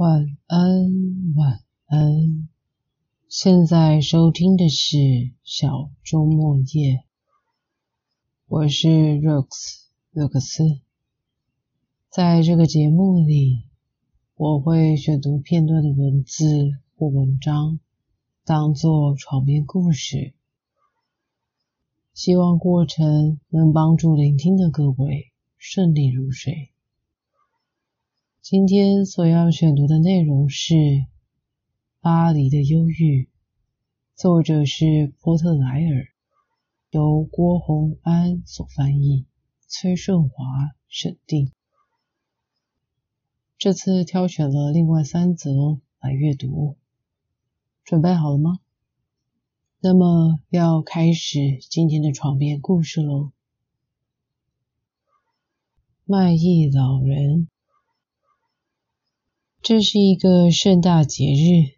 晚安，晚安。现在收听的是小周末夜，我是 Rox 热克斯。在这个节目里，我会选读片段的文字或文章，当做床边故事。希望过程能帮助聆听的各位顺利入睡。今天所要选读的内容是《巴黎的忧郁》，作者是波特莱尔，由郭洪安所翻译，崔顺华审定。这次挑选了另外三则来阅读，准备好了吗？那么要开始今天的床边故事喽。卖艺老人。这是一个盛大节日，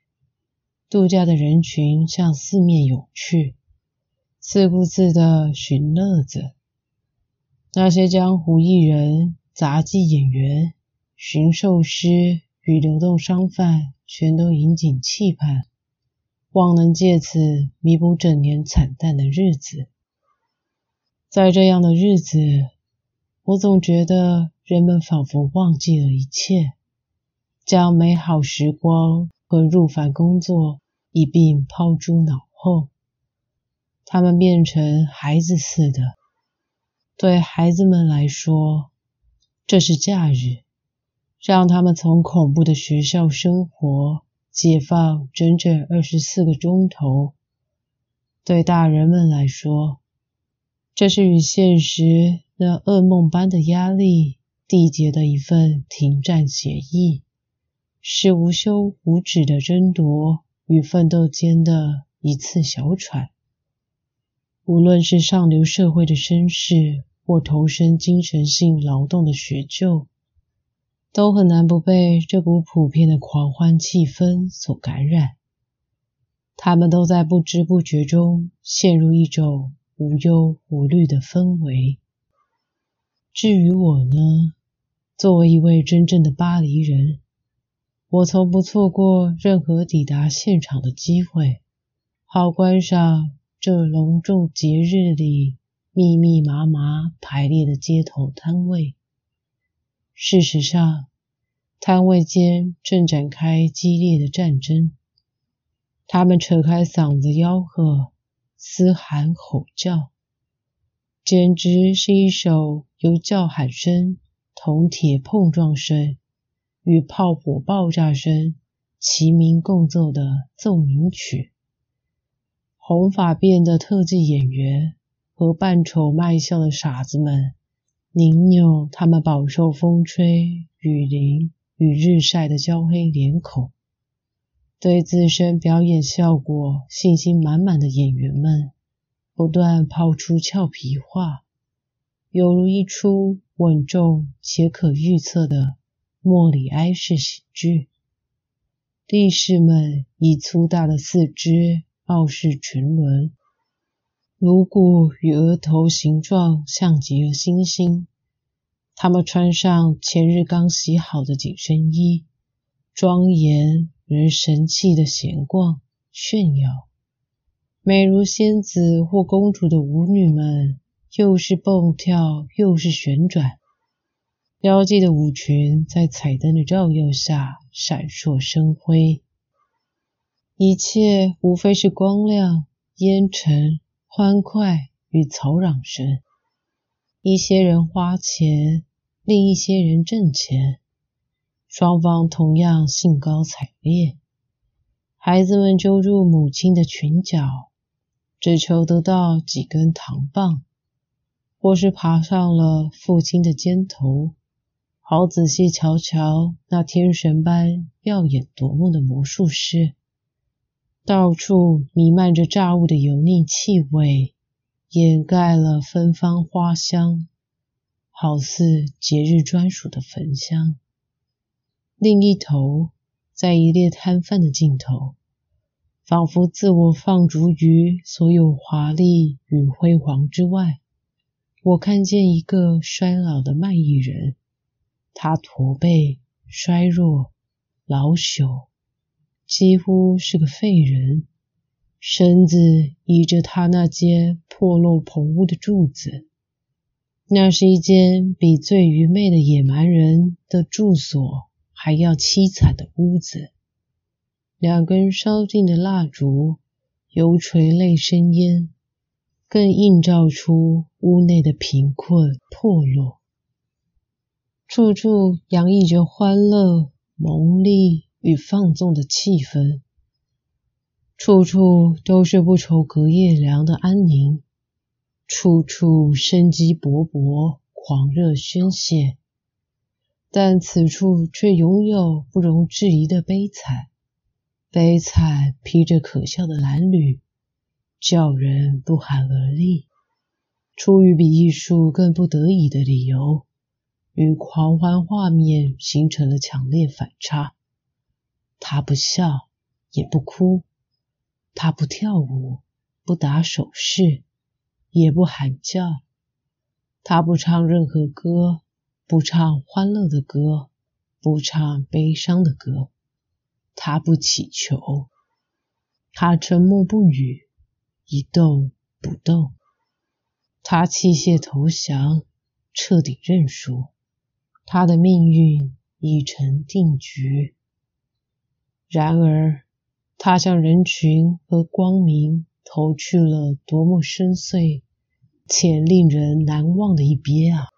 度假的人群向四面涌去，自顾自的寻乐子。那些江湖艺人、杂技演员、驯兽师与流动商贩，全都引颈期盼，望能借此弥补整年惨淡的日子。在这样的日子，我总觉得人们仿佛忘记了一切。将美好时光和入凡工作一并抛诸脑后，他们变成孩子似的。对孩子们来说，这是假日，让他们从恐怖的学校生活解放整整二十四个钟头。对大人们来说，这是与现实那噩梦般的压力缔结的一份停战协议。是无休无止的争夺与奋斗间的一次小喘。无论是上流社会的绅士，或投身精神性劳动的学究，都很难不被这股普遍的狂欢气氛所感染。他们都在不知不觉中陷入一种无忧无虑的氛围。至于我呢，作为一位真正的巴黎人。我从不错过任何抵达现场的机会，好观赏这隆重节日里密密麻麻排列的街头摊位。事实上，摊位间正展开激烈的战争，他们扯开嗓子吆喝、嘶喊吼叫，简直是一首由叫喊声、铜铁碰撞声。与炮火爆炸声齐鸣共奏的奏鸣曲，红发辫的特技演员和扮丑卖笑的傻子们，拧扭他们饱受风吹雨淋与日晒的焦黑脸孔，对自身表演效果信心满满的演员们，不断抛出俏皮话，犹如一出稳重且可预测的。莫里埃式喜剧，力士们以粗大的四肢傲视群伦，颅骨与额头形状像极了猩猩。他们穿上前日刚洗好的紧身衣，庄严而神气的闲逛炫耀。美如仙子或公主的舞女们，又是蹦跳又是旋转。标记的舞裙在彩灯的照耀下闪烁生辉，一切无非是光亮、烟尘、欢快与嘈嚷声。一些人花钱，另一些人挣钱，双方同样兴高采烈。孩子们揪住母亲的裙角，只求得到几根糖棒，或是爬上了父亲的肩头。好仔细瞧瞧那天神般耀眼夺目的魔术师，到处弥漫着炸物的油腻气味，掩盖了芬芳花香，好似节日专属的焚香。另一头，在一列摊贩的尽头，仿佛自我放逐于所有华丽与辉煌之外，我看见一个衰老的卖艺人。他驼背、衰弱，老朽，几乎是个废人，身子倚着他那间破落棚屋的柱子。那是一间比最愚昧的野蛮人的住所还要凄惨的屋子。两根烧尽的蜡烛，油垂泪生烟，更映照出屋内的贫困破落。处处洋溢着欢乐、蒙丽与放纵的气氛，处处都是不愁隔夜粮的安宁，处处生机勃勃、狂热宣泄，但此处却拥有不容置疑的悲惨。悲惨披着可笑的褴褛，叫人不寒而栗。出于比艺术更不得已的理由，与狂欢画面形成了强烈反差。他不笑，也不哭；他不跳舞，不打手势，也不喊叫；他不唱任何歌，不唱欢乐的歌，不唱悲伤的歌。他不祈求，他沉默不语，一动不动。他弃械投降，彻底认输。他的命运已成定局。然而，他向人群和光明投去了多么深邃且令人难忘的一瞥啊！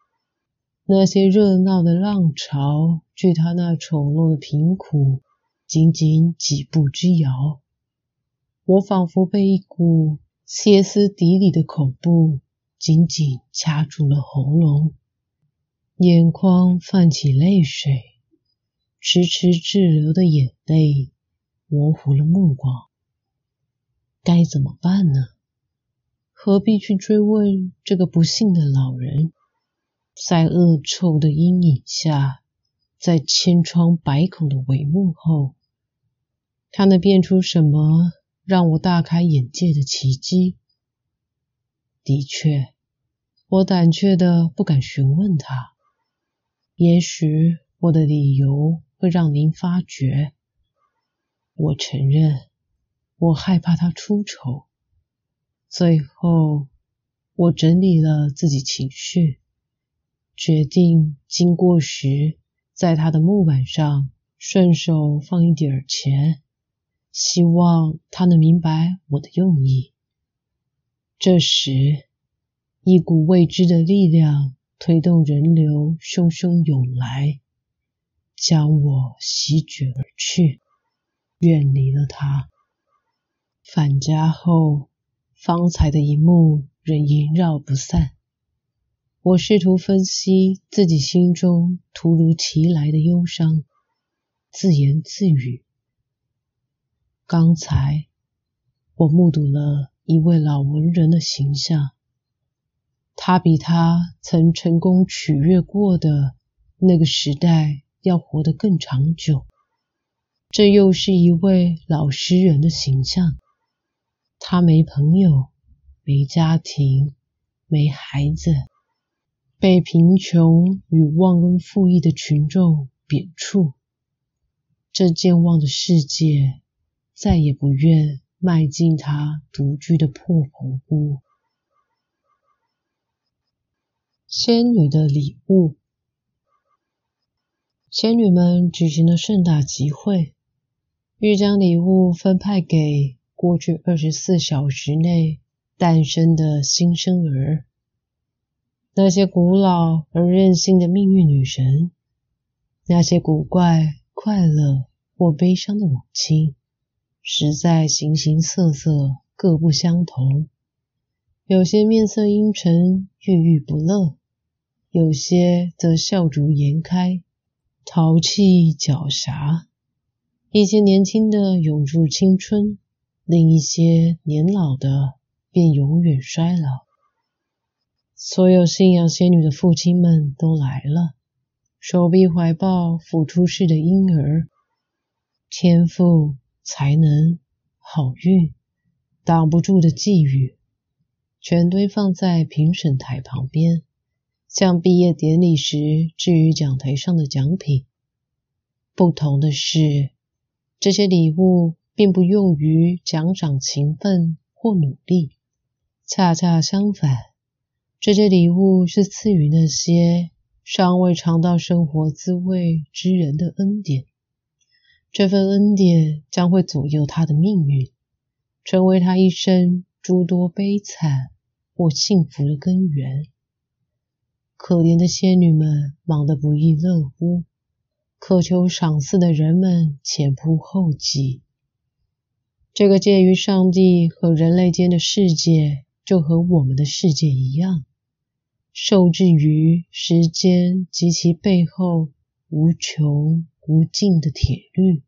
那些热闹的浪潮，距他那丑陋的贫苦。仅仅几步之遥，我仿佛被一股歇斯底里的恐怖紧紧掐住了喉咙，眼眶泛起泪水，迟迟滞留的眼泪模糊了目光。该怎么办呢？何必去追问这个不幸的老人？在恶臭的阴影下，在千疮百孔的帷幕后。他能变出什么让我大开眼界的奇迹？的确，我胆怯的不敢询问他。也许我的理由会让您发觉。我承认，我害怕他出丑。最后，我整理了自己情绪，决定经过时，在他的木板上顺手放一点钱。希望他能明白我的用意。这时，一股未知的力量推动人流汹汹涌来，将我席卷而去，远离了他。返家后，方才的一幕仍萦绕不散。我试图分析自己心中突如其来的忧伤，自言自语。刚才我目睹了一位老文人的形象，他比他曾成功取悦过的那个时代要活得更长久。这又是一位老诗人的形象，他没朋友，没家庭，没孩子，被贫穷与忘恩负义的群众贬黜。这健忘的世界。再也不愿迈进他独居的破棚屋。仙女的礼物，仙女们举行了盛大集会，欲将礼物分派给过去二十四小时内诞生的新生儿，那些古老而任性的命运女神，那些古怪、快乐或悲伤的母亲。实在形形色色，各不相同。有些面色阴沉，郁郁不乐；有些则笑逐颜开，淘气狡黠。一些年轻的永驻青春，另一些年老的便永远衰老。所有信仰仙女的父亲们都来了，手臂怀抱抚出世的婴儿，天赋。才能、好运、挡不住的寄语，全堆放在评审台旁边，像毕业典礼时置于讲台上的奖品。不同的是，这些礼物并不用于奖赏勤奋或努力，恰恰相反，这些礼物是赐予那些尚未尝到生活滋味之人的恩典。这份恩典将会左右他的命运，成为他一生诸多悲惨或幸福的根源。可怜的仙女们忙得不亦乐乎，渴求赏赐的人们前仆后继。这个介于上帝和人类间的世界，就和我们的世界一样，受制于时间及其背后无穷无尽的铁律：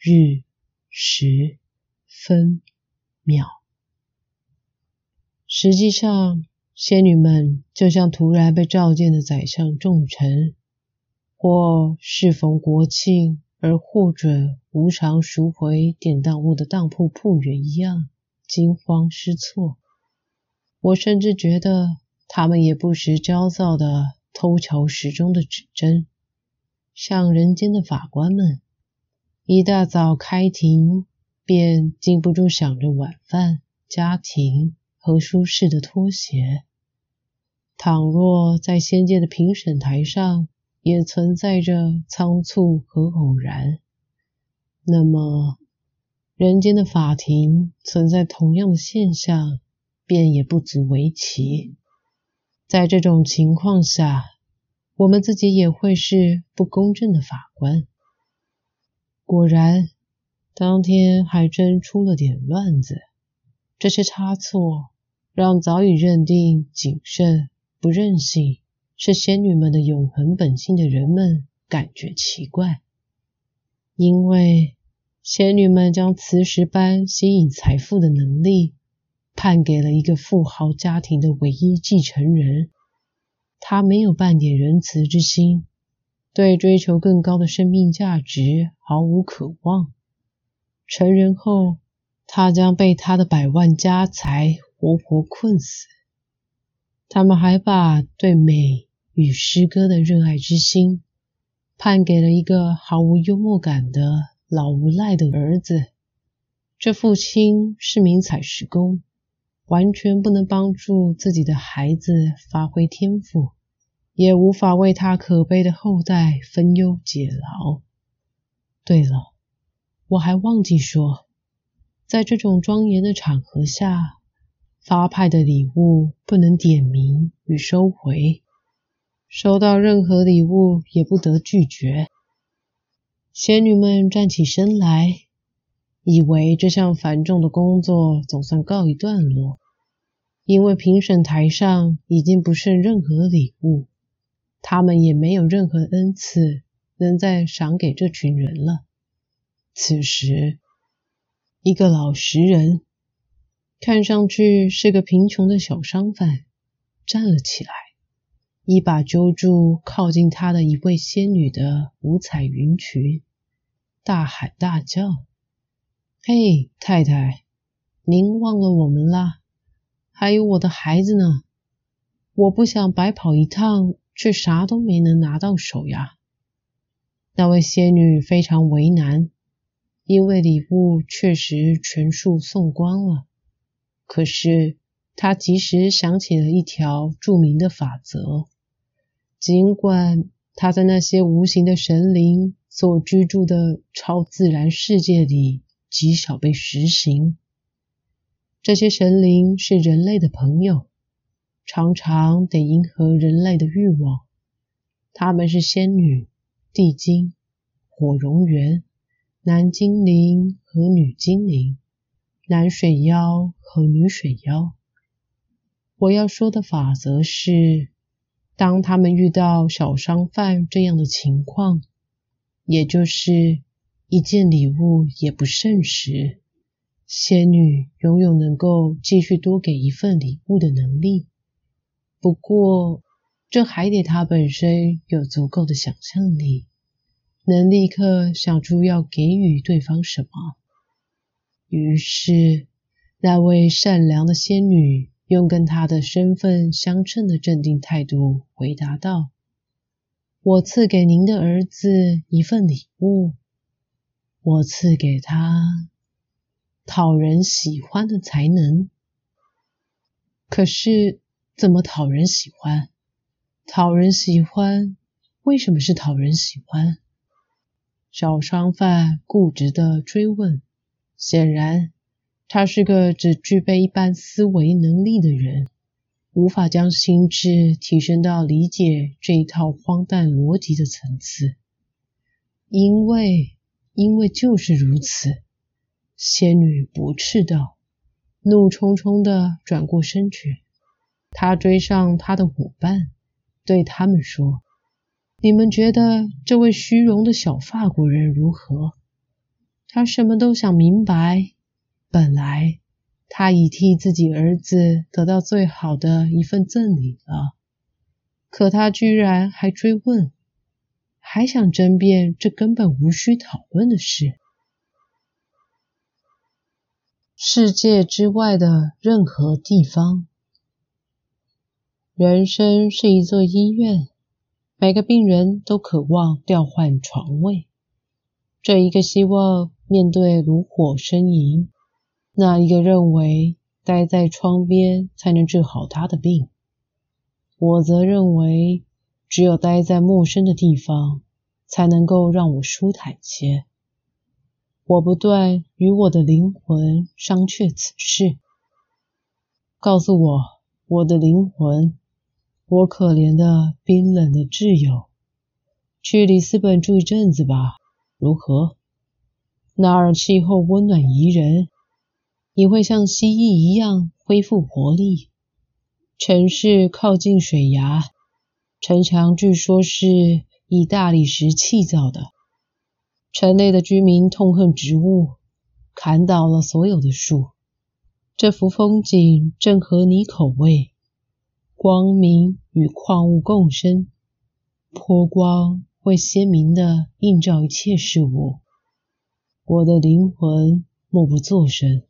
日、时、分、秒。实际上。仙女们就像突然被召见的宰相重臣，或适逢国庆而获准无偿赎回典当物的当铺铺员一样惊慌失措。我甚至觉得他们也不时焦躁地偷瞧时钟的指针，像人间的法官们，一大早开庭便禁不住想着晚饭、家庭和舒适的拖鞋。倘若在仙界的评审台上也存在着仓促和偶然，那么人间的法庭存在同样的现象，便也不足为奇。在这种情况下，我们自己也会是不公正的法官。果然，当天还真出了点乱子。这些差错让早已认定谨慎。不任性是仙女们的永恒本性的人们感觉奇怪，因为仙女们将磁石般吸引财富的能力判给了一个富豪家庭的唯一继承人，他没有半点仁慈之心，对追求更高的生命价值毫无渴望。成人后，他将被他的百万家财活活困死。他们还把对美与诗歌的热爱之心判给了一个毫无幽默感的老无赖的儿子。这父亲是名采石工，完全不能帮助自己的孩子发挥天赋，也无法为他可悲的后代分忧解劳。对了，我还忘记说，在这种庄严的场合下。发派的礼物不能点名与收回，收到任何礼物也不得拒绝。仙女们站起身来，以为这项繁重的工作总算告一段落，因为评审台上已经不剩任何礼物，他们也没有任何恩赐能再赏给这群人了。此时，一个老实人。看上去是个贫穷的小商贩，站了起来，一把揪住靠近他的一位仙女的五彩云裙，大喊大叫：“嘿，太太，您忘了我们啦？还有我的孩子呢？我不想白跑一趟，却啥都没能拿到手呀！”那位仙女非常为难，因为礼物确实全数送光了。可是，他及时想起了一条著名的法则，尽管他在那些无形的神灵所居住的超自然世界里极少被实行。这些神灵是人类的朋友，常常得迎合人类的欲望。他们是仙女、地精、火蝾螈、男精灵和女精灵。男水妖和女水妖。我要说的法则是，当他们遇到小商贩这样的情况，也就是一件礼物也不剩时，仙女拥有能够继续多给一份礼物的能力。不过，这还得她本身有足够的想象力，能立刻想出要给予对方什么。于是，那位善良的仙女用跟她的身份相称的镇定态度回答道：“我赐给您的儿子一份礼物，我赐给他讨人喜欢的才能。可是，怎么讨人喜欢？讨人喜欢，为什么是讨人喜欢？小商贩固执的追问。显然，他是个只具备一般思维能力的人，无法将心智提升到理解这一套荒诞逻辑的层次。因为，因为就是如此。仙女不斥道，怒冲冲的转过身去。他追上他的伙伴。对他们说：“你们觉得这位虚荣的小法国人如何？他什么都想明白。本来他已替自己儿子得到最好的一份赠礼了，可他居然还追问，还想争辩这根本无需讨论的事。世界之外的任何地方。”人生是一座医院，每个病人都渴望调换床位。这一个希望面对炉火呻吟，那一个认为待在窗边才能治好他的病。我则认为，只有待在陌生的地方，才能够让我舒坦些。我不断与我的灵魂商榷此事。告诉我，我的灵魂。我可怜的冰冷的挚友，去里斯本住一阵子吧，如何？那儿气候温暖宜人，你会像蜥蜴一样恢复活力。城市靠近水崖，城墙据说是以大理石砌造的。城内的居民痛恨植物，砍倒了所有的树。这幅风景正合你口味。光明与矿物共生，波光会鲜明地映照一切事物。我的灵魂默不作声。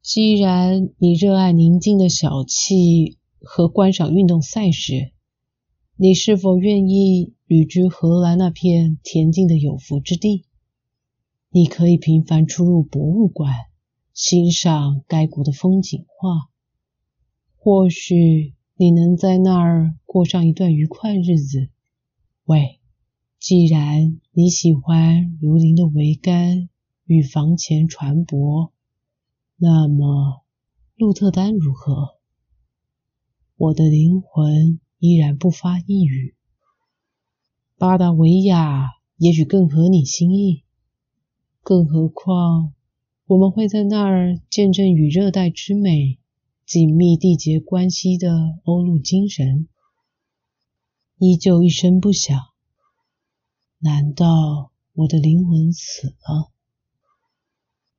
既然你热爱宁静的小憩和观赏运动赛事，你是否愿意旅居荷兰那片恬静的有福之地？你可以频繁出入博物馆，欣赏该国的风景画。或许你能在那儿过上一段愉快日子。喂，既然你喜欢如林的桅杆与房前船舶，那么鹿特丹如何？我的灵魂依然不发一语。巴达维亚也许更合你心意，更何况我们会在那儿见证与热带之美。紧密缔结关系的欧陆精神，依旧一声不响。难道我的灵魂死了？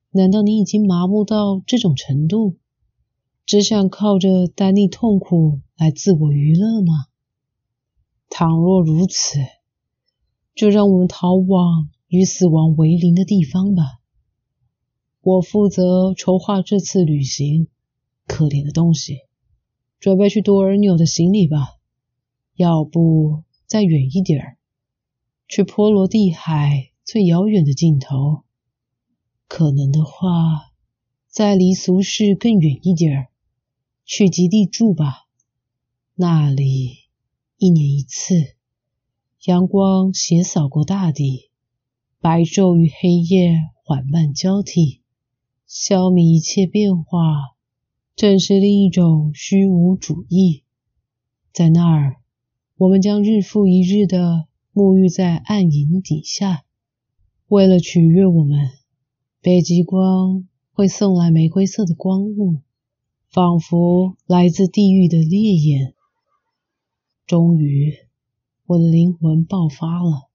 难道你已经麻木到这种程度，只想靠着单立痛苦来自我娱乐吗？倘若如此，就让我们逃往与死亡为邻的地方吧。我负责筹划这次旅行。可怜的东西，准备去多尔纽的行李吧。要不再远一点儿，去波罗的海最遥远的尽头。可能的话，再离俗世更远一点儿，去极地住吧。那里一年一次，阳光斜扫过大地，白昼与黑夜缓慢交替，消弭一切变化。正是另一种虚无主义，在那儿，我们将日复一日的沐浴在暗影底下。为了取悦我们，北极光会送来玫瑰色的光雾，仿佛来自地狱的烈焰。终于，我的灵魂爆发了，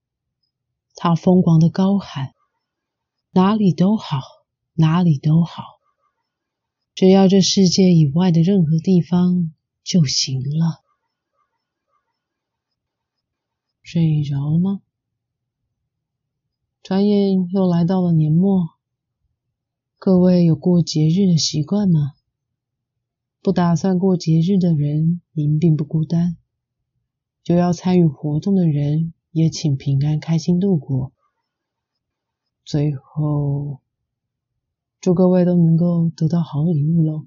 它疯狂的高喊：“哪里都好，哪里都好。”只要这世界以外的任何地方就行了。睡着了吗？转眼又来到了年末，各位有过节日的习惯吗？不打算过节日的人，您并不孤单。就要参与活动的人也请平安开心度过。最后，祝各位都能够得到好礼物喽。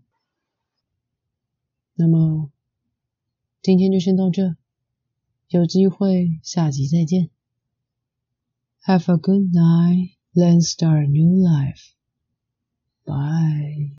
那么，今天就先到这，有机会下集再见。Have a good night, then start a new life. Bye.